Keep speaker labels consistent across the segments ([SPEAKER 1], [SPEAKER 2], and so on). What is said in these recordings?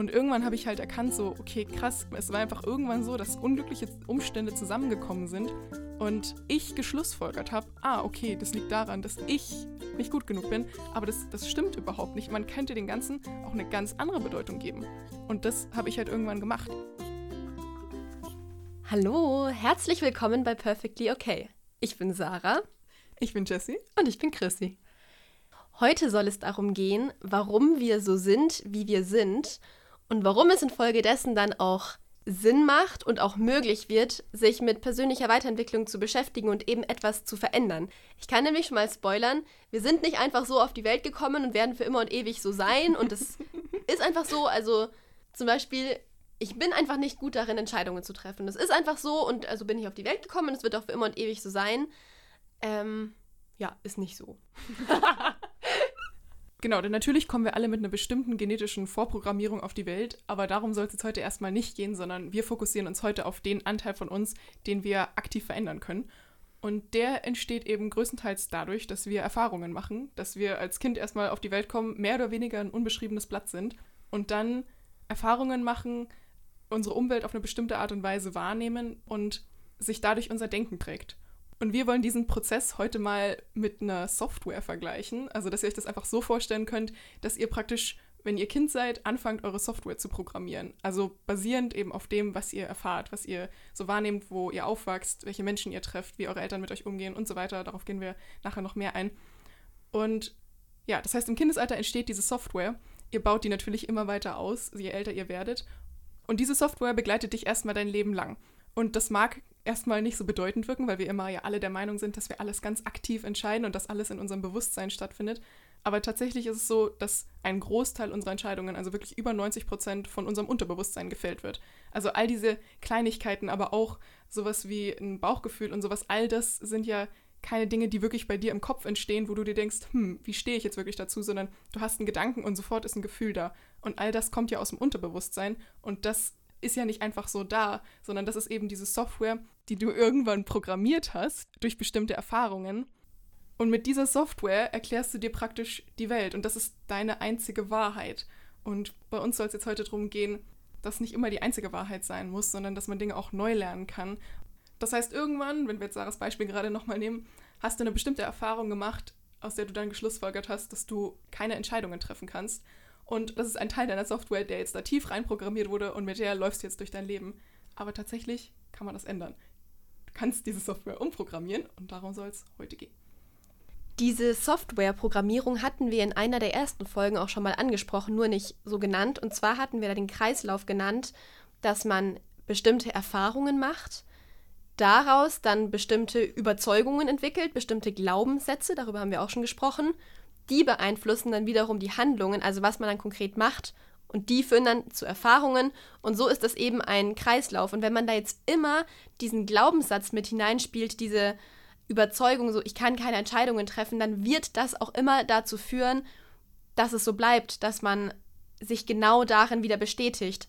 [SPEAKER 1] Und irgendwann habe ich halt erkannt, so, okay, krass, es war einfach irgendwann so, dass unglückliche Umstände zusammengekommen sind und ich geschlussfolgert habe, ah, okay, das liegt daran, dass ich nicht gut genug bin, aber das, das stimmt überhaupt nicht. Man könnte den Ganzen auch eine ganz andere Bedeutung geben. Und das habe ich halt irgendwann gemacht.
[SPEAKER 2] Hallo, herzlich willkommen bei Perfectly Okay. Ich bin Sarah.
[SPEAKER 1] Ich bin Jessie.
[SPEAKER 2] Und ich bin Chrissy. Heute soll es darum gehen, warum wir so sind, wie wir sind und warum es infolgedessen dann auch Sinn macht und auch möglich wird, sich mit persönlicher Weiterentwicklung zu beschäftigen und eben etwas zu verändern. Ich kann nämlich schon mal spoilern, wir sind nicht einfach so auf die Welt gekommen und werden für immer und ewig so sein und es ist einfach so, also zum Beispiel, ich bin einfach nicht gut darin, Entscheidungen zu treffen. Das ist einfach so und also bin ich auf die Welt gekommen und es wird auch für immer und ewig so sein. Ähm, ja, ist nicht so.
[SPEAKER 1] Genau, denn natürlich kommen wir alle mit einer bestimmten genetischen Vorprogrammierung auf die Welt, aber darum soll es jetzt heute erstmal nicht gehen, sondern wir fokussieren uns heute auf den Anteil von uns, den wir aktiv verändern können. Und der entsteht eben größtenteils dadurch, dass wir Erfahrungen machen, dass wir als Kind erstmal auf die Welt kommen, mehr oder weniger ein unbeschriebenes Blatt sind und dann Erfahrungen machen, unsere Umwelt auf eine bestimmte Art und Weise wahrnehmen und sich dadurch unser Denken prägt. Und wir wollen diesen Prozess heute mal mit einer Software vergleichen. Also, dass ihr euch das einfach so vorstellen könnt, dass ihr praktisch, wenn ihr Kind seid, anfangt, eure Software zu programmieren. Also basierend eben auf dem, was ihr erfahrt, was ihr so wahrnehmt, wo ihr aufwachst, welche Menschen ihr trefft, wie eure Eltern mit euch umgehen und so weiter. Darauf gehen wir nachher noch mehr ein. Und ja, das heißt, im Kindesalter entsteht diese Software. Ihr baut die natürlich immer weiter aus, je älter ihr werdet. Und diese Software begleitet dich erstmal dein Leben lang. Und das mag erstmal nicht so bedeutend wirken, weil wir immer ja alle der Meinung sind, dass wir alles ganz aktiv entscheiden und dass alles in unserem Bewusstsein stattfindet. Aber tatsächlich ist es so, dass ein Großteil unserer Entscheidungen, also wirklich über 90 Prozent, von unserem Unterbewusstsein gefällt wird. Also all diese Kleinigkeiten, aber auch sowas wie ein Bauchgefühl und sowas, all das sind ja keine Dinge, die wirklich bei dir im Kopf entstehen, wo du dir denkst, hm, wie stehe ich jetzt wirklich dazu, sondern du hast einen Gedanken und sofort ist ein Gefühl da. Und all das kommt ja aus dem Unterbewusstsein und das ist ja nicht einfach so da, sondern das ist eben diese Software, die du irgendwann programmiert hast durch bestimmte Erfahrungen. Und mit dieser Software erklärst du dir praktisch die Welt und das ist deine einzige Wahrheit. Und bei uns soll es jetzt heute darum gehen, dass nicht immer die einzige Wahrheit sein muss, sondern dass man Dinge auch neu lernen kann. Das heißt, irgendwann, wenn wir jetzt Sarahs Beispiel gerade nochmal nehmen, hast du eine bestimmte Erfahrung gemacht, aus der du dann geschlussfolgert hast, dass du keine Entscheidungen treffen kannst. Und das ist ein Teil deiner Software, der jetzt da tief reinprogrammiert wurde und mit der läufst du jetzt durch dein Leben. Aber tatsächlich kann man das ändern. Du kannst diese Software umprogrammieren und darum soll es heute gehen.
[SPEAKER 2] Diese Software-Programmierung hatten wir in einer der ersten Folgen auch schon mal angesprochen, nur nicht so genannt. Und zwar hatten wir da den Kreislauf genannt, dass man bestimmte Erfahrungen macht, daraus dann bestimmte Überzeugungen entwickelt, bestimmte Glaubenssätze, darüber haben wir auch schon gesprochen, die beeinflussen dann wiederum die Handlungen, also was man dann konkret macht. Und die führen dann zu Erfahrungen. Und so ist das eben ein Kreislauf. Und wenn man da jetzt immer diesen Glaubenssatz mit hineinspielt, diese Überzeugung, so ich kann keine Entscheidungen treffen, dann wird das auch immer dazu führen, dass es so bleibt, dass man sich genau darin wieder bestätigt.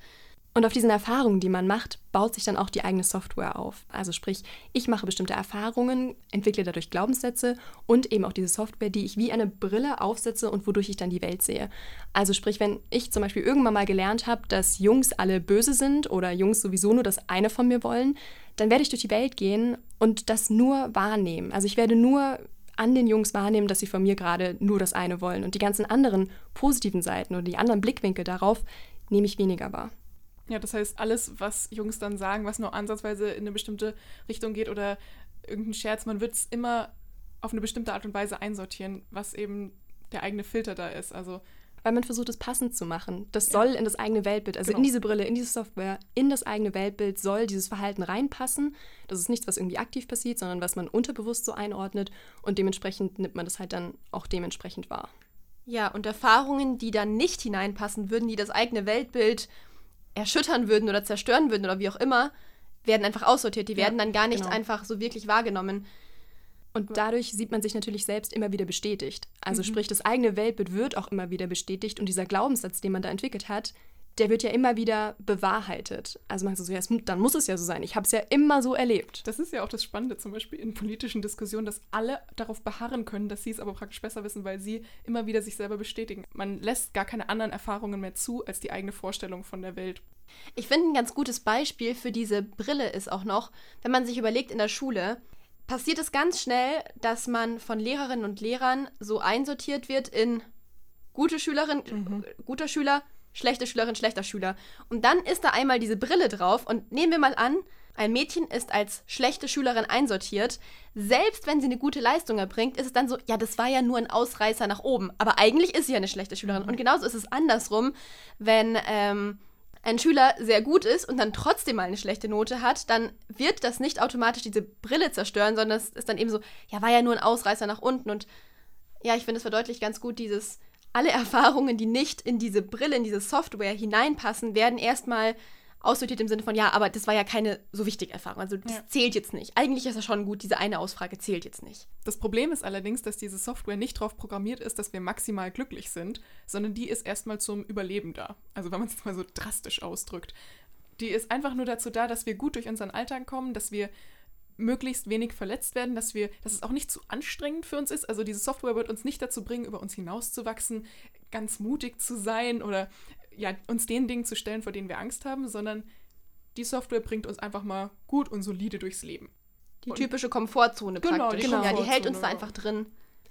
[SPEAKER 2] Und auf diesen Erfahrungen, die man macht, baut sich dann auch die eigene Software auf. Also sprich, ich mache bestimmte Erfahrungen, entwickle dadurch Glaubenssätze und eben auch diese Software, die ich wie eine Brille aufsetze und wodurch ich dann die Welt sehe. Also sprich, wenn ich zum Beispiel irgendwann mal gelernt habe, dass Jungs alle böse sind oder Jungs sowieso nur das eine von mir wollen, dann werde ich durch die Welt gehen und das nur wahrnehmen. Also ich werde nur an den Jungs wahrnehmen, dass sie von mir gerade nur das eine wollen. Und die ganzen anderen positiven Seiten oder die anderen Blickwinkel darauf nehme ich weniger wahr.
[SPEAKER 1] Ja, das heißt, alles, was Jungs dann sagen, was nur ansatzweise in eine bestimmte Richtung geht oder irgendein Scherz, man wird es immer auf eine bestimmte Art und Weise einsortieren, was eben der eigene Filter da ist. Also
[SPEAKER 2] weil man versucht, es passend zu machen. Das ja. soll in das eigene Weltbild, also genau. in diese Brille, in diese Software, in das eigene Weltbild soll dieses Verhalten reinpassen. Das ist nichts, was irgendwie aktiv passiert, sondern was man unterbewusst so einordnet und dementsprechend nimmt man das halt dann auch dementsprechend wahr. Ja, und Erfahrungen, die dann nicht hineinpassen würden, die das eigene Weltbild erschüttern würden oder zerstören würden oder wie auch immer, werden einfach aussortiert. Die werden ja, dann gar nicht genau. einfach so wirklich wahrgenommen. Und dadurch sieht man sich natürlich selbst immer wieder bestätigt. Also mhm. sprich, das eigene Weltbild wird auch immer wieder bestätigt und dieser Glaubenssatz, den man da entwickelt hat,
[SPEAKER 3] der wird ja immer wieder bewahrheitet. Also man sagt so, ja, dann muss es ja so sein. Ich habe es ja immer so erlebt.
[SPEAKER 1] Das ist ja auch das Spannende zum Beispiel in politischen Diskussionen, dass alle darauf beharren können, dass sie es aber praktisch besser wissen, weil sie immer wieder sich selber bestätigen. Man lässt gar keine anderen Erfahrungen mehr zu als die eigene Vorstellung von der Welt.
[SPEAKER 2] Ich finde, ein ganz gutes Beispiel für diese Brille ist auch noch, wenn man sich überlegt in der Schule, passiert es ganz schnell, dass man von Lehrerinnen und Lehrern so einsortiert wird in gute Schülerin, mhm. guter Schüler, schlechte Schülerin, schlechter Schüler. Und dann ist da einmal diese Brille drauf und nehmen wir mal an, ein Mädchen ist als schlechte Schülerin einsortiert. Selbst wenn sie eine gute Leistung erbringt, ist es dann so, ja, das war ja nur ein Ausreißer nach oben. Aber eigentlich ist sie ja eine schlechte Schülerin. Und genauso ist es andersrum, wenn ähm, ein Schüler sehr gut ist und dann trotzdem mal eine schlechte Note hat, dann wird das nicht automatisch diese Brille zerstören, sondern es ist dann eben so, ja, war ja nur ein Ausreißer nach unten. Und ja, ich finde, es verdeutlicht ganz gut dieses alle Erfahrungen, die nicht in diese Brille, in diese Software hineinpassen, werden erstmal aussortiert im Sinne von, ja, aber das war ja keine so wichtige Erfahrung. Also das ja. zählt jetzt nicht. Eigentlich ist es schon gut, diese eine Ausfrage zählt jetzt nicht.
[SPEAKER 1] Das Problem ist allerdings, dass diese Software nicht darauf programmiert ist, dass wir maximal glücklich sind, sondern die ist erstmal zum Überleben da. Also wenn man es mal so drastisch ausdrückt. Die ist einfach nur dazu da, dass wir gut durch unseren Alltag kommen, dass wir möglichst wenig verletzt werden, dass wir, dass es auch nicht zu anstrengend für uns ist. Also diese Software wird uns nicht dazu bringen, über uns hinauszuwachsen, ganz mutig zu sein oder ja, uns den Dingen zu stellen, vor denen wir Angst haben, sondern die Software bringt uns einfach mal gut und solide durchs Leben.
[SPEAKER 2] Die und typische Komfortzone
[SPEAKER 3] genau,
[SPEAKER 2] praktisch.
[SPEAKER 3] Die genau.
[SPEAKER 2] Ja, die hält uns da einfach drin.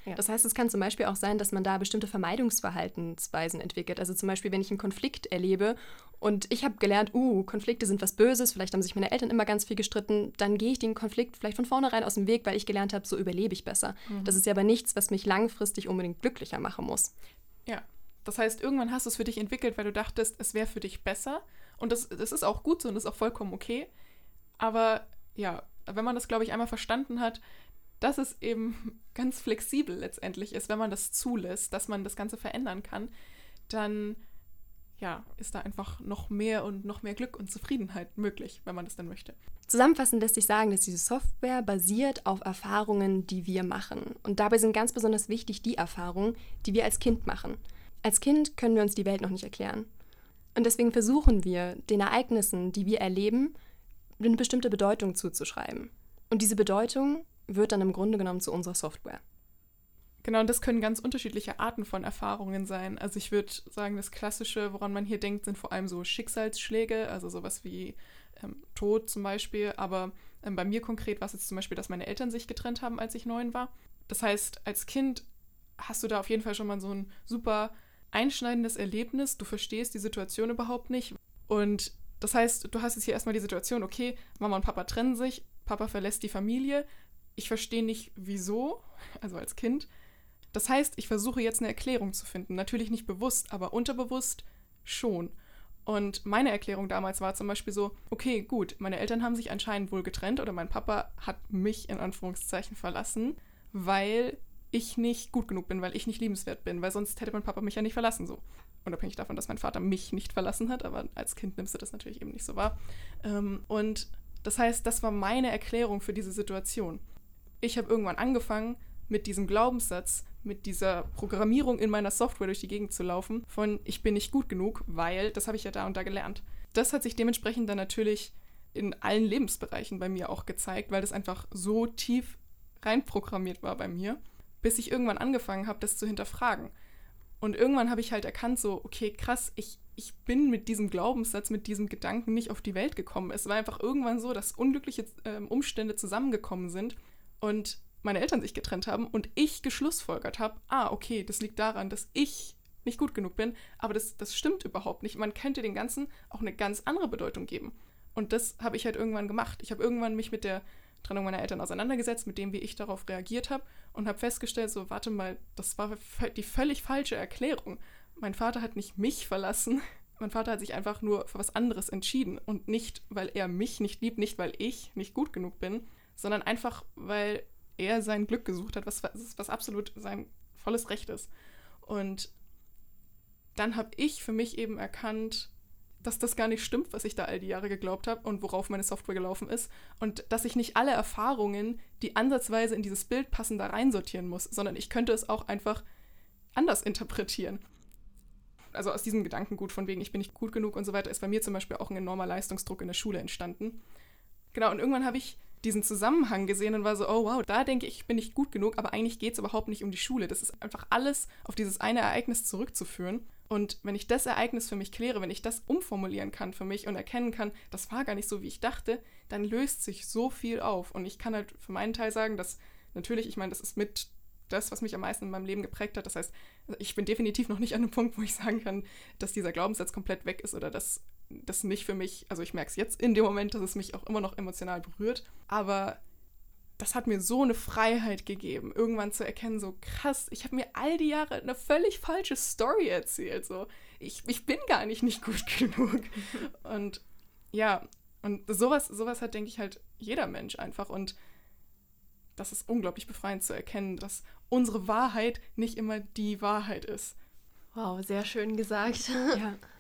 [SPEAKER 3] Ja. Das heißt, es kann zum Beispiel auch sein, dass man da bestimmte Vermeidungsverhaltensweisen entwickelt. Also zum Beispiel, wenn ich einen Konflikt erlebe und ich habe gelernt, uh, Konflikte sind was Böses, vielleicht haben sich meine Eltern immer ganz viel gestritten, dann gehe ich den Konflikt vielleicht von vornherein aus dem Weg, weil ich gelernt habe, so überlebe ich besser. Mhm. Das ist ja aber nichts, was mich langfristig unbedingt glücklicher machen muss.
[SPEAKER 1] Ja, das heißt, irgendwann hast du es für dich entwickelt, weil du dachtest, es wäre für dich besser. Und das, das ist auch gut so und das ist auch vollkommen okay. Aber ja, wenn man das, glaube ich, einmal verstanden hat, dass es eben ganz flexibel letztendlich ist, wenn man das zulässt, dass man das Ganze verändern kann, dann ja, ist da einfach noch mehr und noch mehr Glück und Zufriedenheit möglich, wenn man das dann möchte.
[SPEAKER 3] Zusammenfassend lässt sich sagen, dass diese Software basiert auf Erfahrungen, die wir machen. Und dabei sind ganz besonders wichtig die Erfahrungen, die wir als Kind machen. Als Kind können wir uns die Welt noch nicht erklären. Und deswegen versuchen wir, den Ereignissen, die wir erleben, eine bestimmte Bedeutung zuzuschreiben. Und diese Bedeutung wird dann im Grunde genommen zu unserer Software.
[SPEAKER 1] Genau, und das können ganz unterschiedliche Arten von Erfahrungen sein. Also ich würde sagen, das Klassische, woran man hier denkt, sind vor allem so Schicksalsschläge, also sowas wie ähm, Tod zum Beispiel. Aber ähm, bei mir konkret war es jetzt zum Beispiel, dass meine Eltern sich getrennt haben, als ich neun war. Das heißt, als Kind hast du da auf jeden Fall schon mal so ein super einschneidendes Erlebnis. Du verstehst die Situation überhaupt nicht. Und das heißt, du hast jetzt hier erstmal die Situation, okay, Mama und Papa trennen sich, Papa verlässt die Familie, ich verstehe nicht wieso, also als Kind. Das heißt, ich versuche jetzt eine Erklärung zu finden. Natürlich nicht bewusst, aber unterbewusst schon. Und meine Erklärung damals war zum Beispiel so, okay, gut, meine Eltern haben sich anscheinend wohl getrennt oder mein Papa hat mich in Anführungszeichen verlassen, weil ich nicht gut genug bin, weil ich nicht liebenswert bin, weil sonst hätte mein Papa mich ja nicht verlassen so. Unabhängig davon, dass mein Vater mich nicht verlassen hat, aber als Kind nimmst du das natürlich eben nicht so wahr. Ähm, und das heißt, das war meine Erklärung für diese Situation ich habe irgendwann angefangen, mit diesem Glaubenssatz, mit dieser Programmierung in meiner Software durch die Gegend zu laufen, von ich bin nicht gut genug, weil das habe ich ja da und da gelernt. Das hat sich dementsprechend dann natürlich in allen Lebensbereichen bei mir auch gezeigt, weil das einfach so tief reinprogrammiert war bei mir, bis ich irgendwann angefangen habe, das zu hinterfragen. Und irgendwann habe ich halt erkannt, so, okay, krass, ich, ich bin mit diesem Glaubenssatz, mit diesem Gedanken nicht auf die Welt gekommen. Es war einfach irgendwann so, dass unglückliche äh, Umstände zusammengekommen sind und meine Eltern sich getrennt haben und ich geschlussfolgert habe, ah, okay, das liegt daran, dass ich nicht gut genug bin, aber das, das stimmt überhaupt nicht. Man könnte dem Ganzen auch eine ganz andere Bedeutung geben. Und das habe ich halt irgendwann gemacht. Ich habe irgendwann mich mit der Trennung meiner Eltern auseinandergesetzt, mit dem, wie ich darauf reagiert habe und habe festgestellt, so, warte mal, das war die völlig falsche Erklärung. Mein Vater hat nicht mich verlassen, mein Vater hat sich einfach nur für was anderes entschieden und nicht, weil er mich nicht liebt, nicht weil ich nicht gut genug bin, sondern einfach, weil er sein Glück gesucht hat, was, was absolut sein volles Recht ist. Und dann habe ich für mich eben erkannt, dass das gar nicht stimmt, was ich da all die Jahre geglaubt habe und worauf meine Software gelaufen ist. Und dass ich nicht alle Erfahrungen, die ansatzweise in dieses Bild passen, da reinsortieren muss, sondern ich könnte es auch einfach anders interpretieren. Also aus diesem Gedankengut von wegen, ich bin nicht gut genug und so weiter, ist bei mir zum Beispiel auch ein enormer Leistungsdruck in der Schule entstanden. Genau, und irgendwann habe ich diesen Zusammenhang gesehen und war so, oh wow, da denke ich, ich bin nicht gut genug, aber eigentlich geht es überhaupt nicht um die Schule. Das ist einfach alles auf dieses eine Ereignis zurückzuführen. Und wenn ich das Ereignis für mich kläre, wenn ich das umformulieren kann für mich und erkennen kann, das war gar nicht so, wie ich dachte, dann löst sich so viel auf. Und ich kann halt für meinen Teil sagen, dass natürlich, ich meine, das ist mit das, was mich am meisten in meinem Leben geprägt hat. Das heißt, ich bin definitiv noch nicht an einem Punkt, wo ich sagen kann, dass dieser Glaubenssatz komplett weg ist oder dass das nicht für mich, also ich merke es jetzt in dem Moment, dass es mich auch immer noch emotional berührt, aber das hat mir so eine Freiheit gegeben, irgendwann zu erkennen, so krass, ich habe mir all die Jahre eine völlig falsche Story erzählt, so ich, ich bin gar nicht nicht gut genug und ja, und sowas, sowas hat, denke ich, halt jeder Mensch einfach und das ist unglaublich befreiend zu erkennen, dass unsere Wahrheit nicht immer die Wahrheit ist.
[SPEAKER 2] Wow, sehr schön gesagt.
[SPEAKER 3] Ja.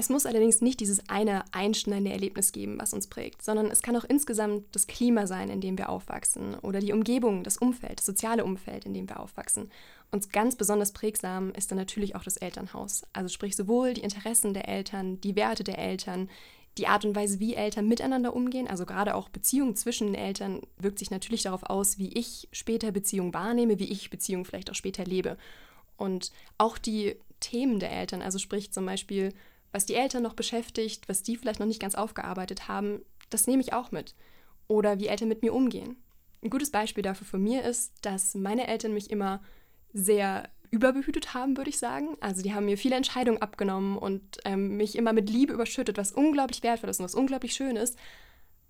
[SPEAKER 3] Es muss allerdings nicht dieses eine einschneidende Erlebnis geben, was uns prägt, sondern es kann auch insgesamt das Klima sein, in dem wir aufwachsen oder die Umgebung, das Umfeld, das soziale Umfeld, in dem wir aufwachsen. Und ganz besonders prägsam ist dann natürlich auch das Elternhaus. Also sprich sowohl die Interessen der Eltern, die Werte der Eltern, die Art und Weise, wie Eltern miteinander umgehen, also gerade auch Beziehungen zwischen den Eltern, wirkt sich natürlich darauf aus, wie ich später Beziehungen wahrnehme, wie ich Beziehungen vielleicht auch später lebe. Und auch die Themen der Eltern, also sprich zum Beispiel, was die Eltern noch beschäftigt, was die vielleicht noch nicht ganz aufgearbeitet haben, das nehme ich auch mit. Oder wie Eltern mit mir umgehen. Ein gutes Beispiel dafür von mir ist, dass meine Eltern mich immer sehr überbehütet haben, würde ich sagen. Also die haben mir viele Entscheidungen abgenommen und ähm, mich immer mit Liebe überschüttet, was unglaublich wertvoll ist und was unglaublich schön ist.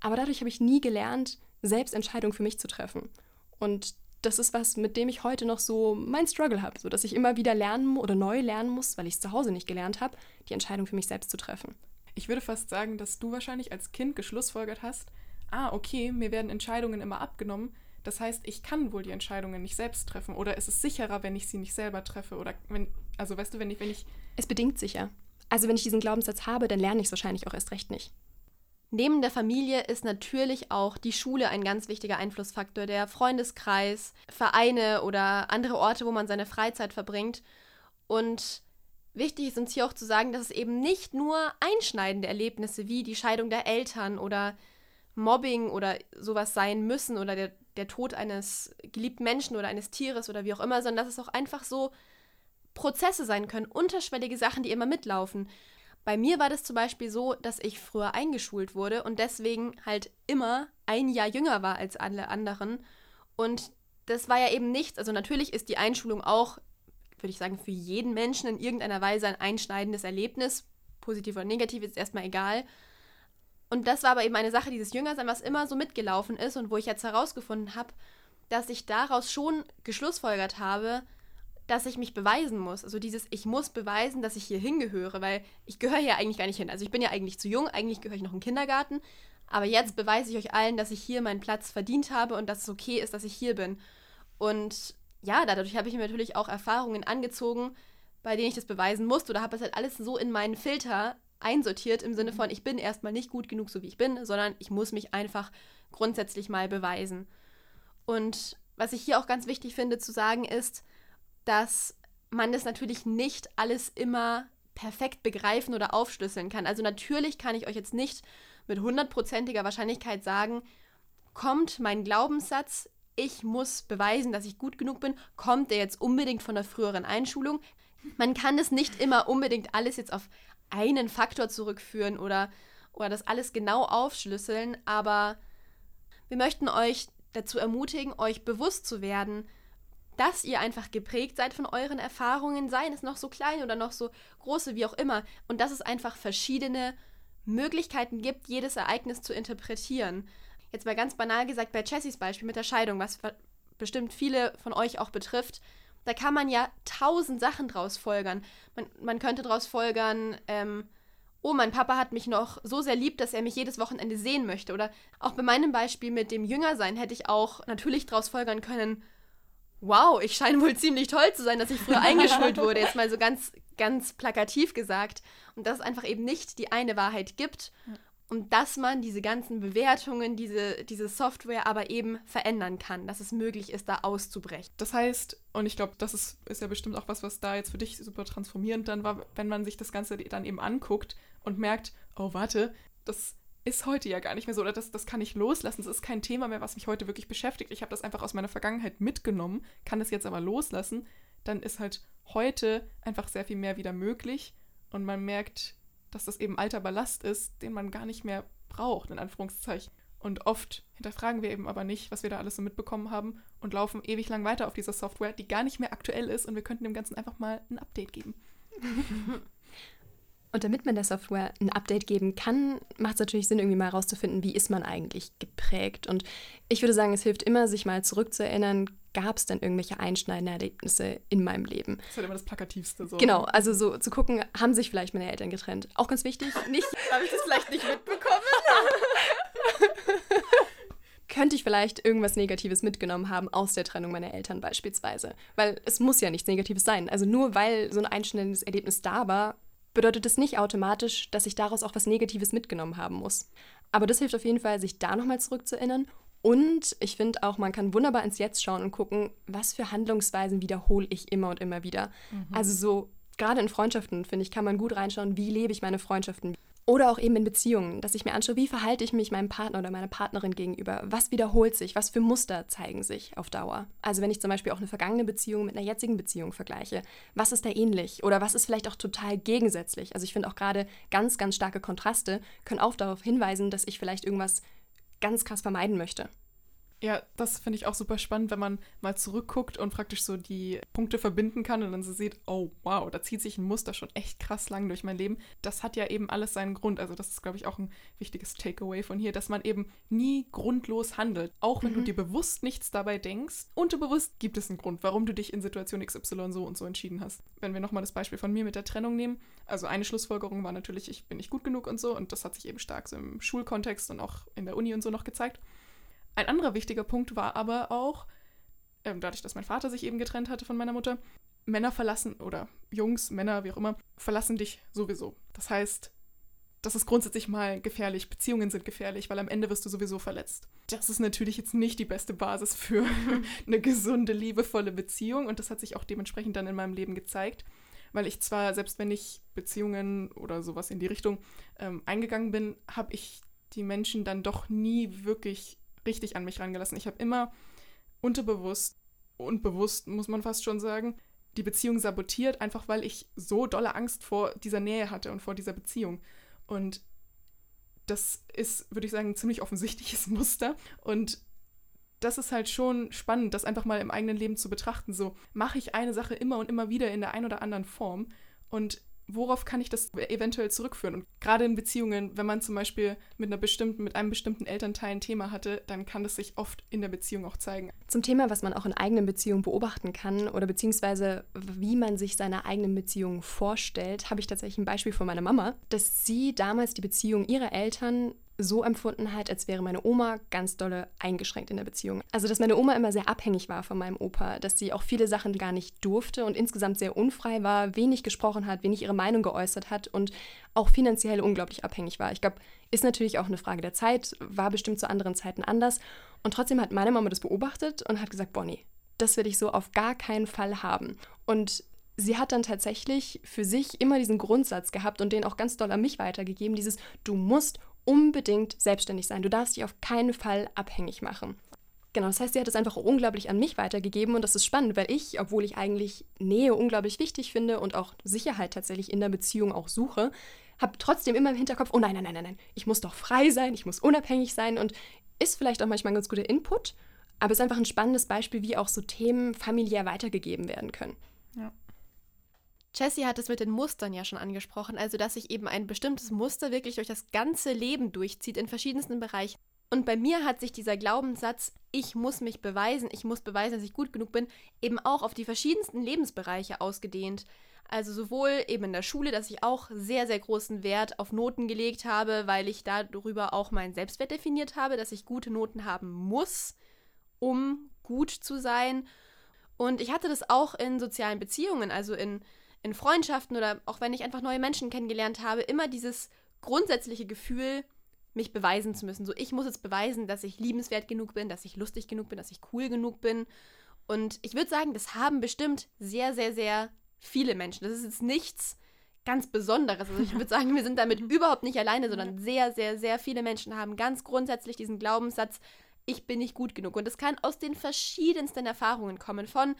[SPEAKER 3] Aber dadurch habe ich nie gelernt, selbst Entscheidungen für mich zu treffen. Und das ist was, mit dem ich heute noch so mein Struggle habe, so dass ich immer wieder lernen oder neu lernen muss, weil ich es zu Hause nicht gelernt habe, die Entscheidung für mich selbst zu treffen.
[SPEAKER 1] Ich würde fast sagen, dass du wahrscheinlich als Kind geschlussfolgert hast, ah, okay, mir werden Entscheidungen immer abgenommen, das heißt, ich kann wohl die Entscheidungen nicht selbst treffen oder ist es sicherer, wenn ich sie nicht selber treffe oder wenn, also weißt du, wenn ich, wenn ich...
[SPEAKER 3] Es bedingt sicher. Also wenn ich diesen Glaubenssatz habe, dann lerne ich es wahrscheinlich auch erst recht nicht.
[SPEAKER 2] Neben der Familie ist natürlich auch die Schule ein ganz wichtiger Einflussfaktor, der Freundeskreis, Vereine oder andere Orte, wo man seine Freizeit verbringt. Und wichtig ist uns hier auch zu sagen, dass es eben nicht nur einschneidende Erlebnisse wie die Scheidung der Eltern oder Mobbing oder sowas sein müssen oder der, der Tod eines geliebten Menschen oder eines Tieres oder wie auch immer, sondern dass es auch einfach so Prozesse sein können, unterschwellige Sachen, die immer mitlaufen. Bei mir war das zum Beispiel so, dass ich früher eingeschult wurde und deswegen halt immer ein Jahr jünger war als alle anderen. Und das war ja eben nichts. Also natürlich ist die Einschulung auch, würde ich sagen, für jeden Menschen in irgendeiner Weise ein einschneidendes Erlebnis. Positiv oder negativ ist erstmal egal. Und das war aber eben eine Sache, dieses Jüngersein, was immer so mitgelaufen ist und wo ich jetzt herausgefunden habe, dass ich daraus schon geschlussfolgert habe, dass ich mich beweisen muss. Also dieses, ich muss beweisen, dass ich hier hingehöre, weil ich gehöre hier eigentlich gar nicht hin. Also ich bin ja eigentlich zu jung, eigentlich gehöre ich noch im Kindergarten. Aber jetzt beweise ich euch allen, dass ich hier meinen Platz verdient habe und dass es okay ist, dass ich hier bin. Und ja, dadurch habe ich mir natürlich auch Erfahrungen angezogen, bei denen ich das beweisen musste oder habe es halt alles so in meinen Filter einsortiert im Sinne von, ich bin erstmal nicht gut genug, so wie ich bin, sondern ich muss mich einfach grundsätzlich mal beweisen. Und was ich hier auch ganz wichtig finde zu sagen ist, dass man das natürlich nicht alles immer perfekt begreifen oder aufschlüsseln kann. Also natürlich kann ich euch jetzt nicht mit hundertprozentiger Wahrscheinlichkeit sagen, kommt mein Glaubenssatz, ich muss beweisen, dass ich gut genug bin, kommt der jetzt unbedingt von der früheren Einschulung. Man kann es nicht immer unbedingt alles jetzt auf einen Faktor zurückführen oder, oder das alles genau aufschlüsseln, aber wir möchten euch dazu ermutigen, euch bewusst zu werden, dass ihr einfach geprägt seid von euren Erfahrungen, seien es noch so klein oder noch so große, wie auch immer, und dass es einfach verschiedene Möglichkeiten gibt, jedes Ereignis zu interpretieren. Jetzt mal ganz banal gesagt bei Jessys Beispiel mit der Scheidung, was bestimmt viele von euch auch betrifft, da kann man ja tausend Sachen draus folgern. Man, man könnte draus folgern, ähm, oh, mein Papa hat mich noch so sehr lieb, dass er mich jedes Wochenende sehen möchte. Oder auch bei meinem Beispiel mit dem Jüngersein hätte ich auch natürlich draus folgern können, wow, ich scheine wohl ziemlich toll zu sein, dass ich früher eingeschult wurde. Jetzt mal so ganz, ganz plakativ gesagt. Und dass es einfach eben nicht die eine Wahrheit gibt. und dass man diese ganzen Bewertungen, diese, diese Software aber eben verändern kann, dass es möglich ist, da auszubrechen.
[SPEAKER 1] Das heißt, und ich glaube, das ist, ist ja bestimmt auch was, was da jetzt für dich super transformierend dann war, wenn man sich das Ganze dann eben anguckt und merkt, oh warte, das ist heute ja gar nicht mehr so oder das, das kann ich loslassen. Das ist kein Thema mehr, was mich heute wirklich beschäftigt. Ich habe das einfach aus meiner Vergangenheit mitgenommen, kann es jetzt aber loslassen. Dann ist halt heute einfach sehr viel mehr wieder möglich und man merkt, dass das eben alter Ballast ist, den man gar nicht mehr braucht, in Anführungszeichen. Und oft hinterfragen wir eben aber nicht, was wir da alles so mitbekommen haben und laufen ewig lang weiter auf dieser Software, die gar nicht mehr aktuell ist und wir könnten dem Ganzen einfach mal ein Update geben.
[SPEAKER 3] Und damit man der Software ein Update geben kann, macht es natürlich Sinn, irgendwie mal herauszufinden, wie ist man eigentlich geprägt. Und ich würde sagen, es hilft immer, sich mal zurückzuerinnern, gab es denn irgendwelche einschneidende Erlebnisse in meinem Leben?
[SPEAKER 1] Das ist halt immer das Plakativste. So.
[SPEAKER 3] Genau, also so zu gucken, haben sich vielleicht meine Eltern getrennt? Auch ganz wichtig, nicht,
[SPEAKER 2] habe ich das vielleicht nicht mitbekommen?
[SPEAKER 3] könnte ich vielleicht irgendwas Negatives mitgenommen haben aus der Trennung meiner Eltern beispielsweise? Weil es muss ja nichts Negatives sein. Also nur weil so ein einschneidendes Erlebnis da war, bedeutet es nicht automatisch, dass ich daraus auch was Negatives mitgenommen haben muss. Aber das hilft auf jeden Fall, sich da nochmal zurückzuerinnern. Und ich finde auch, man kann wunderbar ins Jetzt schauen und gucken, was für Handlungsweisen wiederhole ich immer und immer wieder. Mhm. Also so, gerade in Freundschaften, finde ich, kann man gut reinschauen, wie lebe ich meine Freundschaften. Oder auch eben in Beziehungen, dass ich mir anschaue, wie verhalte ich mich meinem Partner oder meiner Partnerin gegenüber? Was wiederholt sich? Was für Muster zeigen sich auf Dauer? Also wenn ich zum Beispiel auch eine vergangene Beziehung mit einer jetzigen Beziehung vergleiche, was ist da ähnlich? Oder was ist vielleicht auch total gegensätzlich? Also ich finde auch gerade ganz, ganz starke Kontraste können auch darauf hinweisen, dass ich vielleicht irgendwas ganz krass vermeiden möchte.
[SPEAKER 1] Ja, das finde ich auch super spannend, wenn man mal zurückguckt und praktisch so die Punkte verbinden kann und dann so sieht, oh wow, da zieht sich ein Muster schon echt krass lang durch mein Leben. Das hat ja eben alles seinen Grund. Also das ist, glaube ich, auch ein wichtiges Takeaway von hier, dass man eben nie grundlos handelt. Auch wenn mhm. du dir bewusst nichts dabei denkst, unterbewusst gibt es einen Grund, warum du dich in Situation XY so und so entschieden hast. Wenn wir nochmal das Beispiel von mir mit der Trennung nehmen, also eine Schlussfolgerung war natürlich, ich bin nicht gut genug und so und das hat sich eben stark so im Schulkontext und auch in der Uni und so noch gezeigt. Ein anderer wichtiger Punkt war aber auch, ähm, dadurch, dass mein Vater sich eben getrennt hatte von meiner Mutter, Männer verlassen, oder Jungs, Männer, wie auch immer, verlassen dich sowieso. Das heißt, das ist grundsätzlich mal gefährlich. Beziehungen sind gefährlich, weil am Ende wirst du sowieso verletzt. Das ist natürlich jetzt nicht die beste Basis für eine gesunde, liebevolle Beziehung und das hat sich auch dementsprechend dann in meinem Leben gezeigt, weil ich zwar, selbst wenn ich Beziehungen oder sowas in die Richtung ähm, eingegangen bin, habe ich die Menschen dann doch nie wirklich richtig an mich rangelassen. Ich habe immer unterbewusst und bewusst, muss man fast schon sagen, die Beziehung sabotiert, einfach weil ich so dolle Angst vor dieser Nähe hatte und vor dieser Beziehung. Und das ist, würde ich sagen, ein ziemlich offensichtliches Muster. Und das ist halt schon spannend, das einfach mal im eigenen Leben zu betrachten. So mache ich eine Sache immer und immer wieder in der einen oder anderen Form. Und worauf kann ich das eventuell zurückführen? Und gerade in Beziehungen, wenn man zum Beispiel mit einer bestimmten, mit einem bestimmten Elternteil ein Thema hatte, dann kann das sich oft in der Beziehung auch zeigen.
[SPEAKER 3] Zum Thema, was man auch in eigenen Beziehungen beobachten kann oder beziehungsweise wie man sich seine eigenen Beziehungen vorstellt, habe ich tatsächlich ein Beispiel von meiner Mama, dass sie damals die Beziehung ihrer Eltern so empfunden hat, als wäre meine Oma ganz dolle eingeschränkt in der Beziehung. Also, dass meine Oma immer sehr abhängig war von meinem Opa, dass sie auch viele Sachen gar nicht durfte und insgesamt sehr unfrei war, wenig gesprochen hat, wenig ihre Meinung geäußert hat und auch finanziell unglaublich abhängig war. Ich glaube, ist natürlich auch eine Frage der Zeit, war bestimmt zu anderen Zeiten anders. Und trotzdem hat meine Mama das beobachtet und hat gesagt, Bonnie, das will ich so auf gar keinen Fall haben. Und sie hat dann tatsächlich für sich immer diesen Grundsatz gehabt und den auch ganz doll an mich weitergegeben, dieses du musst unbedingt selbstständig sein. Du darfst dich auf keinen Fall abhängig machen. Genau, das heißt, sie hat es einfach unglaublich an mich weitergegeben und das ist spannend, weil ich, obwohl ich eigentlich Nähe unglaublich wichtig finde und auch Sicherheit tatsächlich in der Beziehung auch suche, habe trotzdem immer im Hinterkopf, oh nein, nein, nein, nein, nein, ich muss doch frei sein, ich muss unabhängig sein und ist vielleicht auch manchmal ein ganz guter Input, aber ist einfach ein spannendes Beispiel, wie auch so Themen familiär weitergegeben werden können.
[SPEAKER 1] Ja.
[SPEAKER 2] Jessie hat es mit den Mustern ja schon angesprochen, also dass sich eben ein bestimmtes Muster wirklich durch das ganze Leben durchzieht in verschiedensten Bereichen. Und bei mir hat sich dieser Glaubenssatz, ich muss mich beweisen, ich muss beweisen, dass ich gut genug bin, eben auch auf die verschiedensten Lebensbereiche ausgedehnt. Also sowohl eben in der Schule, dass ich auch sehr, sehr großen Wert auf Noten gelegt habe, weil ich darüber auch meinen Selbstwert definiert habe, dass ich gute Noten haben muss, um gut zu sein. Und ich hatte das auch in sozialen Beziehungen, also in in Freundschaften oder auch wenn ich einfach neue Menschen kennengelernt habe, immer dieses grundsätzliche Gefühl, mich beweisen zu müssen. So, ich muss jetzt beweisen, dass ich liebenswert genug bin, dass ich lustig genug bin, dass ich cool genug bin. Und ich würde sagen, das haben bestimmt sehr, sehr, sehr viele Menschen. Das ist jetzt nichts ganz Besonderes. Also ich würde sagen, wir sind damit überhaupt nicht alleine, sondern sehr, sehr, sehr viele Menschen haben ganz grundsätzlich diesen Glaubenssatz, ich bin nicht gut genug. Und das kann aus den verschiedensten Erfahrungen kommen, von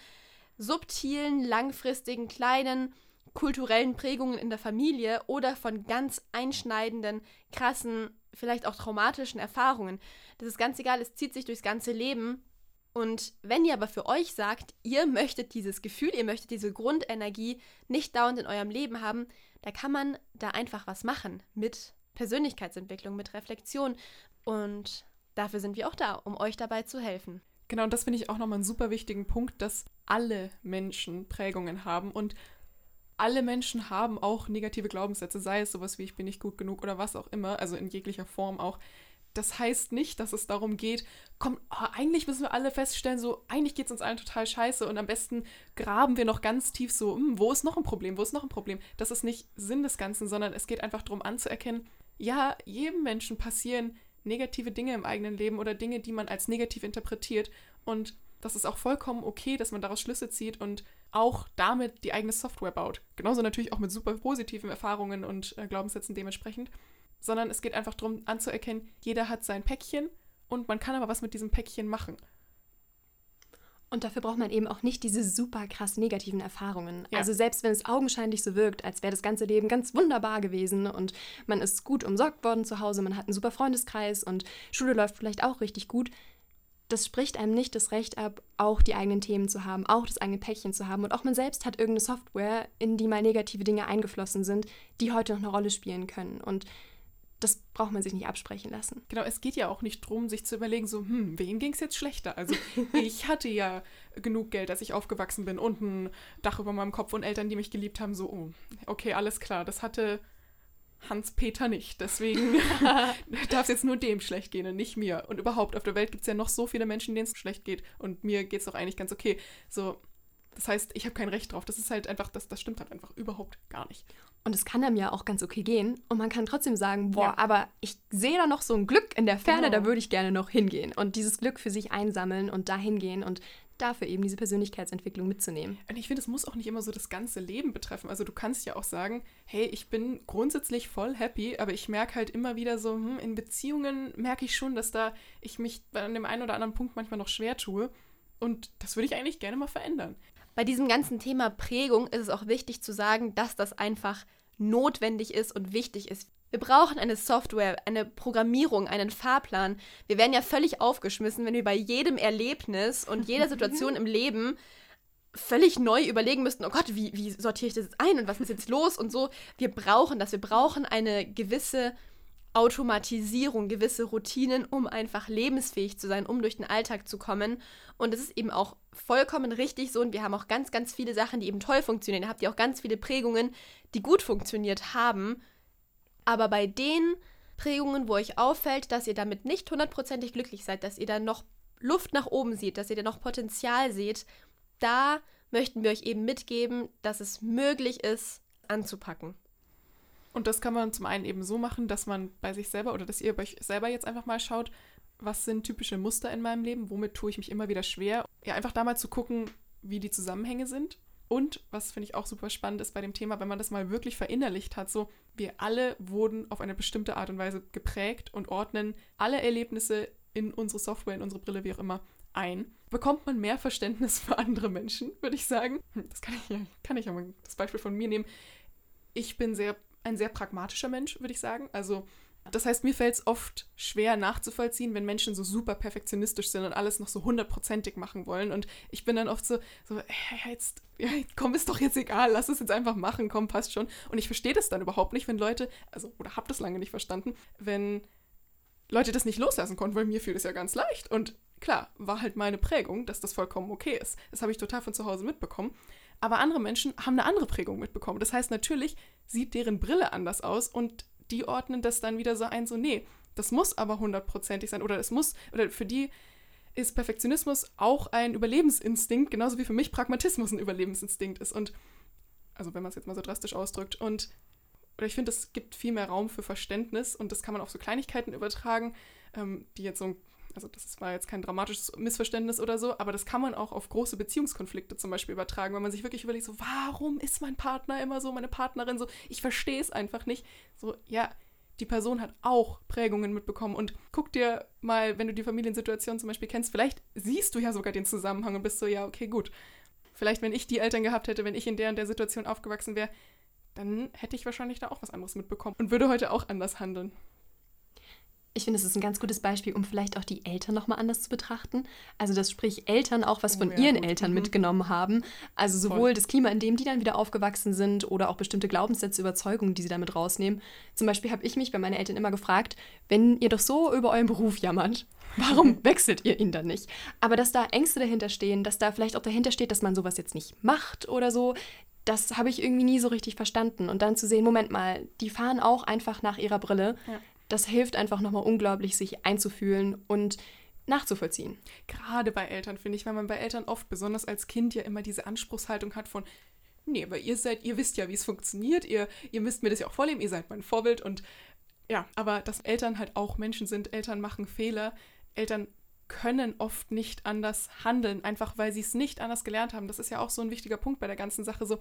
[SPEAKER 2] subtilen, langfristigen, kleinen, kulturellen Prägungen in der Familie oder von ganz einschneidenden, krassen, vielleicht auch traumatischen Erfahrungen. Das ist ganz egal, es zieht sich durchs ganze Leben. Und wenn ihr aber für euch sagt, ihr möchtet dieses Gefühl, ihr möchtet diese Grundenergie nicht dauernd in eurem Leben haben, da kann man da einfach was machen mit Persönlichkeitsentwicklung, mit Reflexion. Und dafür sind wir auch da, um euch dabei zu helfen.
[SPEAKER 1] Genau, und das finde ich auch nochmal einen super wichtigen Punkt, dass alle Menschen Prägungen haben und alle Menschen haben auch negative Glaubenssätze, sei es sowas wie ich bin nicht gut genug oder was auch immer, also in jeglicher Form auch. Das heißt nicht, dass es darum geht, komm, oh, eigentlich müssen wir alle feststellen, so, eigentlich geht es uns allen total scheiße und am besten graben wir noch ganz tief so, hm, wo ist noch ein Problem, wo ist noch ein Problem. Das ist nicht Sinn des Ganzen, sondern es geht einfach darum anzuerkennen, ja, jedem Menschen passieren negative Dinge im eigenen Leben oder Dinge, die man als negativ interpretiert und das ist auch vollkommen okay, dass man daraus Schlüsse zieht und auch damit die eigene Software baut. Genauso natürlich auch mit super positiven Erfahrungen und äh, Glaubenssätzen dementsprechend. Sondern es geht einfach darum anzuerkennen, jeder hat sein Päckchen und man kann aber was mit diesem Päckchen machen.
[SPEAKER 3] Und dafür braucht man eben auch nicht diese super krass negativen Erfahrungen. Ja. Also selbst wenn es augenscheinlich so wirkt, als wäre das ganze Leben ganz wunderbar gewesen und man ist gut umsorgt worden zu Hause, man hat einen super Freundeskreis und Schule läuft vielleicht auch richtig gut, das spricht einem nicht das Recht ab, auch die eigenen Themen zu haben, auch das eigene Päckchen zu haben. Und auch man selbst hat irgendeine Software, in die mal negative Dinge eingeflossen sind, die heute noch eine Rolle spielen können. Und das braucht man sich nicht absprechen lassen.
[SPEAKER 1] Genau, es geht ja auch nicht darum, sich zu überlegen, so, hm, wem ging es jetzt schlechter? Also ich hatte ja genug Geld, als ich aufgewachsen bin und ein Dach über meinem Kopf und Eltern, die mich geliebt haben, so, oh, okay, alles klar, das hatte Hans-Peter nicht. Deswegen darf es jetzt nur dem schlecht gehen und nicht mir. Und überhaupt, auf der Welt gibt es ja noch so viele Menschen, denen es schlecht geht. Und mir geht es doch eigentlich ganz okay. So, das heißt, ich habe kein Recht drauf. Das ist halt einfach, das, das stimmt halt einfach überhaupt gar nicht.
[SPEAKER 3] Und es kann einem ja auch ganz okay gehen. Und man kann trotzdem sagen, boah, ja. aber ich sehe da noch so ein Glück in der Ferne, genau. da würde ich gerne noch hingehen. Und dieses Glück für sich einsammeln und dahin gehen und dafür eben diese Persönlichkeitsentwicklung mitzunehmen.
[SPEAKER 1] Und ich finde, es muss auch nicht immer so das ganze Leben betreffen. Also du kannst ja auch sagen, hey, ich bin grundsätzlich voll happy, aber ich merke halt immer wieder so, hm, in Beziehungen merke ich schon, dass da ich mich an dem einen oder anderen Punkt manchmal noch schwer tue. Und das würde ich eigentlich gerne mal verändern.
[SPEAKER 2] Bei diesem ganzen Thema Prägung ist es auch wichtig zu sagen, dass das einfach notwendig ist und wichtig ist. Wir brauchen eine Software, eine Programmierung, einen Fahrplan. Wir werden ja völlig aufgeschmissen, wenn wir bei jedem Erlebnis und jeder Situation im Leben völlig neu überlegen müssten, oh Gott, wie, wie sortiere ich das jetzt ein und was ist jetzt los und so. Wir brauchen das. Wir brauchen eine gewisse Automatisierung, gewisse Routinen, um einfach lebensfähig zu sein, um durch den Alltag zu kommen. Und es ist eben auch vollkommen richtig so. Und wir haben auch ganz, ganz viele Sachen, die eben toll funktionieren. Ihr habt ja auch ganz viele Prägungen, die gut funktioniert haben. Aber bei den Prägungen, wo euch auffällt, dass ihr damit nicht hundertprozentig glücklich seid, dass ihr da noch Luft nach oben seht, dass ihr da noch Potenzial seht, da möchten wir euch eben mitgeben, dass es möglich ist, anzupacken.
[SPEAKER 1] Und das kann man zum einen eben so machen, dass man bei sich selber oder dass ihr bei euch selber jetzt einfach mal schaut, was sind typische Muster in meinem Leben, womit tue ich mich immer wieder schwer. Ja, einfach da mal zu gucken, wie die Zusammenhänge sind. Und was finde ich auch super spannend ist bei dem Thema, wenn man das mal wirklich verinnerlicht hat, so wir alle wurden auf eine bestimmte Art und Weise geprägt und ordnen alle Erlebnisse in unsere Software, in unsere Brille, wie auch immer, ein, bekommt man mehr Verständnis für andere Menschen, würde ich sagen. Hm, das kann ich kann ich ja mal das Beispiel von mir nehmen. Ich bin sehr ein sehr pragmatischer Mensch, würde ich sagen. Also das heißt, mir fällt es oft schwer nachzuvollziehen, wenn Menschen so super perfektionistisch sind und alles noch so hundertprozentig machen wollen. Und ich bin dann oft so, so hey, jetzt, ja, komm, ist doch jetzt egal, lass es jetzt einfach machen, komm, passt schon. Und ich verstehe das dann überhaupt nicht, wenn Leute, also, oder hab das lange nicht verstanden, wenn Leute das nicht loslassen konnten, weil mir fiel das ja ganz leicht. Und klar, war halt meine Prägung, dass das vollkommen okay ist. Das habe ich total von zu Hause mitbekommen. Aber andere Menschen haben eine andere Prägung mitbekommen. Das heißt, natürlich sieht deren Brille anders aus und die ordnen das dann wieder so ein, so, nee, das muss aber hundertprozentig sein oder es muss, oder für die ist Perfektionismus auch ein Überlebensinstinkt, genauso wie für mich Pragmatismus ein Überlebensinstinkt ist. Und, also wenn man es jetzt mal so drastisch ausdrückt. Und oder ich finde, es gibt viel mehr Raum für Verständnis und das kann man auf so Kleinigkeiten übertragen, ähm, die jetzt so also das war jetzt kein dramatisches Missverständnis oder so, aber das kann man auch auf große Beziehungskonflikte zum Beispiel übertragen, wenn man sich wirklich überlegt, so, warum ist mein Partner immer so, meine Partnerin so, ich verstehe es einfach nicht. So, ja, die Person hat auch Prägungen mitbekommen. Und guck dir mal, wenn du die Familiensituation zum Beispiel kennst, vielleicht siehst du ja sogar den Zusammenhang und bist so, ja, okay, gut. Vielleicht, wenn ich die Eltern gehabt hätte, wenn ich in der und der Situation aufgewachsen wäre, dann hätte ich wahrscheinlich da auch was anderes mitbekommen und würde heute auch anders handeln.
[SPEAKER 3] Ich finde, es ist ein ganz gutes Beispiel, um vielleicht auch die Eltern nochmal anders zu betrachten. Also, dass sprich Eltern auch was oh, von ja, ihren gut. Eltern mhm. mitgenommen haben. Also sowohl Voll. das Klima, in dem die dann wieder aufgewachsen sind oder auch bestimmte Glaubenssätze, Überzeugungen, die sie damit rausnehmen. Zum Beispiel habe ich mich bei meinen Eltern immer gefragt, wenn ihr doch so über euren Beruf jammert, warum wechselt ihr ihn dann nicht? Aber dass da Ängste dahinter stehen, dass da vielleicht auch dahinter steht, dass man sowas jetzt nicht macht oder so, das habe ich irgendwie nie so richtig verstanden. Und dann zu sehen, Moment mal, die fahren auch einfach nach ihrer Brille. Ja. Das hilft einfach nochmal unglaublich, sich einzufühlen und nachzuvollziehen.
[SPEAKER 1] Gerade bei Eltern, finde ich, weil man bei Eltern oft, besonders als Kind, ja immer diese Anspruchshaltung hat von, nee, aber ihr seid, ihr wisst ja, wie es funktioniert, ihr, ihr müsst mir das ja auch vorleben, ihr seid mein Vorbild und ja, aber dass Eltern halt auch Menschen sind, Eltern machen Fehler, Eltern können oft nicht anders handeln, einfach weil sie es nicht anders gelernt haben. Das ist ja auch so ein wichtiger Punkt bei der ganzen Sache. So,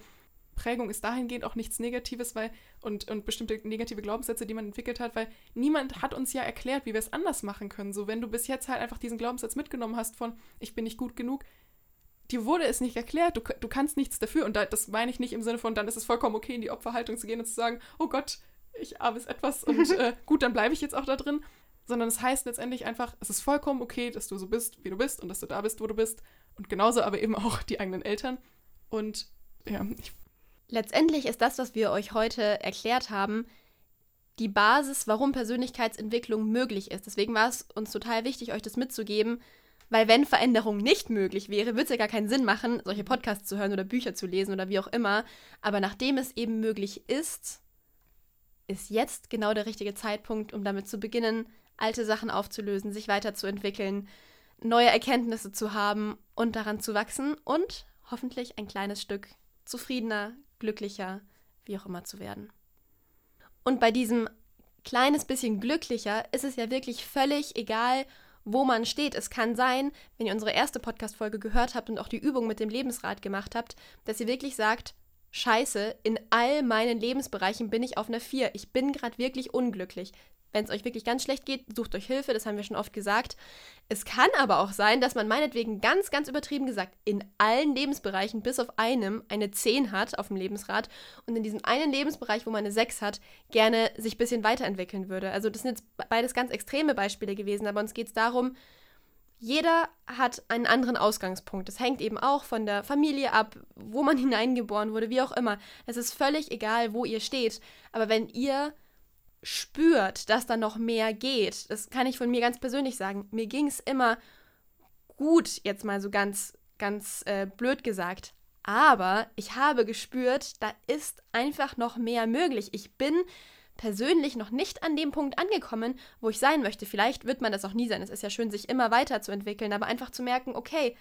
[SPEAKER 1] Prägung ist dahingehend auch nichts Negatives, weil und, und bestimmte negative Glaubenssätze, die man entwickelt hat, weil niemand hat uns ja erklärt, wie wir es anders machen können. So, wenn du bis jetzt halt einfach diesen Glaubenssatz mitgenommen hast von ich bin nicht gut genug, dir wurde es nicht erklärt, du, du kannst nichts dafür. Und da, das meine ich nicht im Sinne von, dann ist es vollkommen okay, in die Opferhaltung zu gehen und zu sagen, oh Gott, ich armes etwas und äh, gut, dann bleibe ich jetzt auch da drin sondern es heißt letztendlich einfach, es ist vollkommen okay, dass du so bist, wie du bist und dass du da bist, wo du bist. Und genauso aber eben auch die eigenen Eltern. Und ja, ich
[SPEAKER 2] Letztendlich ist das, was wir euch heute erklärt haben, die Basis, warum Persönlichkeitsentwicklung möglich ist. Deswegen war es uns total wichtig, euch das mitzugeben, weil wenn Veränderung nicht möglich wäre, würde es ja gar keinen Sinn machen, solche Podcasts zu hören oder Bücher zu lesen oder wie auch immer. Aber nachdem es eben möglich ist, ist jetzt genau der richtige Zeitpunkt, um damit zu beginnen, alte Sachen aufzulösen, sich weiterzuentwickeln, neue Erkenntnisse zu haben und daran zu wachsen und hoffentlich ein kleines Stück zufriedener, glücklicher, wie auch immer zu werden. Und bei diesem kleines bisschen glücklicher ist es ja wirklich völlig egal, wo man steht. Es kann sein, wenn ihr unsere erste Podcast-Folge gehört habt und auch die Übung mit dem Lebensrad gemacht habt, dass ihr wirklich sagt, Scheiße, in all meinen Lebensbereichen bin ich auf einer 4. Ich bin gerade wirklich unglücklich. Wenn es euch wirklich ganz schlecht geht, sucht euch Hilfe, das haben wir schon oft gesagt. Es kann aber auch sein, dass man meinetwegen ganz, ganz übertrieben gesagt in allen Lebensbereichen bis auf einem eine 10 hat auf dem Lebensrad und in diesem einen Lebensbereich, wo man eine 6 hat, gerne sich ein bisschen weiterentwickeln würde. Also das sind jetzt beides ganz extreme Beispiele gewesen, aber uns geht es darum, jeder hat einen anderen Ausgangspunkt. Das hängt eben auch von der Familie ab, wo man hineingeboren wurde, wie auch immer. Es ist völlig egal, wo ihr steht. Aber wenn ihr spürt, dass da noch mehr geht, das kann ich von mir ganz persönlich sagen. Mir ging es immer gut, jetzt mal so ganz, ganz äh, blöd gesagt. Aber ich habe gespürt, da ist einfach noch mehr möglich. Ich bin persönlich noch nicht an dem Punkt angekommen, wo ich sein möchte. Vielleicht wird man das auch nie sein. Es ist ja schön, sich immer weiterzuentwickeln, aber einfach zu merken, okay,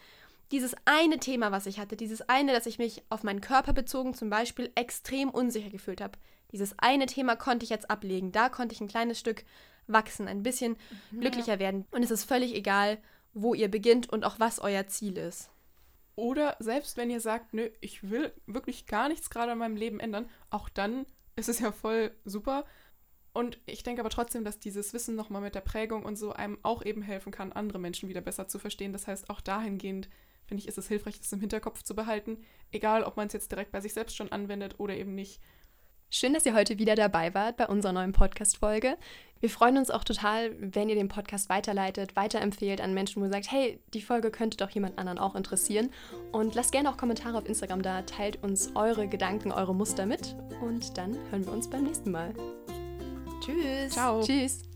[SPEAKER 2] dieses eine Thema, was ich hatte, dieses eine, dass ich mich auf meinen Körper bezogen zum Beispiel extrem unsicher gefühlt habe, dieses eine Thema konnte ich jetzt ablegen. Da konnte ich ein kleines Stück wachsen, ein bisschen mhm. glücklicher werden. Und es ist völlig egal, wo ihr beginnt und auch was euer Ziel ist.
[SPEAKER 1] Oder selbst wenn ihr sagt, nö, ich will wirklich gar nichts gerade in meinem Leben ändern, auch dann ist es ja voll super. Und ich denke aber trotzdem, dass dieses Wissen nochmal mit der Prägung und so einem auch eben helfen kann, andere Menschen wieder besser zu verstehen. Das heißt, auch dahingehend, finde ich, ist es hilfreich, das im Hinterkopf zu behalten. Egal, ob man es jetzt direkt bei sich selbst schon anwendet oder eben nicht.
[SPEAKER 3] Schön, dass ihr heute wieder dabei wart bei unserer neuen Podcast-Folge. Wir freuen uns auch total, wenn ihr den Podcast weiterleitet, weiterempfehlt an Menschen, wo ihr sagt, hey, die Folge könnte doch jemand anderen auch interessieren. Und lasst gerne auch Kommentare auf Instagram da, teilt uns eure Gedanken, eure Muster mit und dann hören wir uns beim nächsten Mal.
[SPEAKER 2] Tschüss.
[SPEAKER 3] Ciao. Tschüss.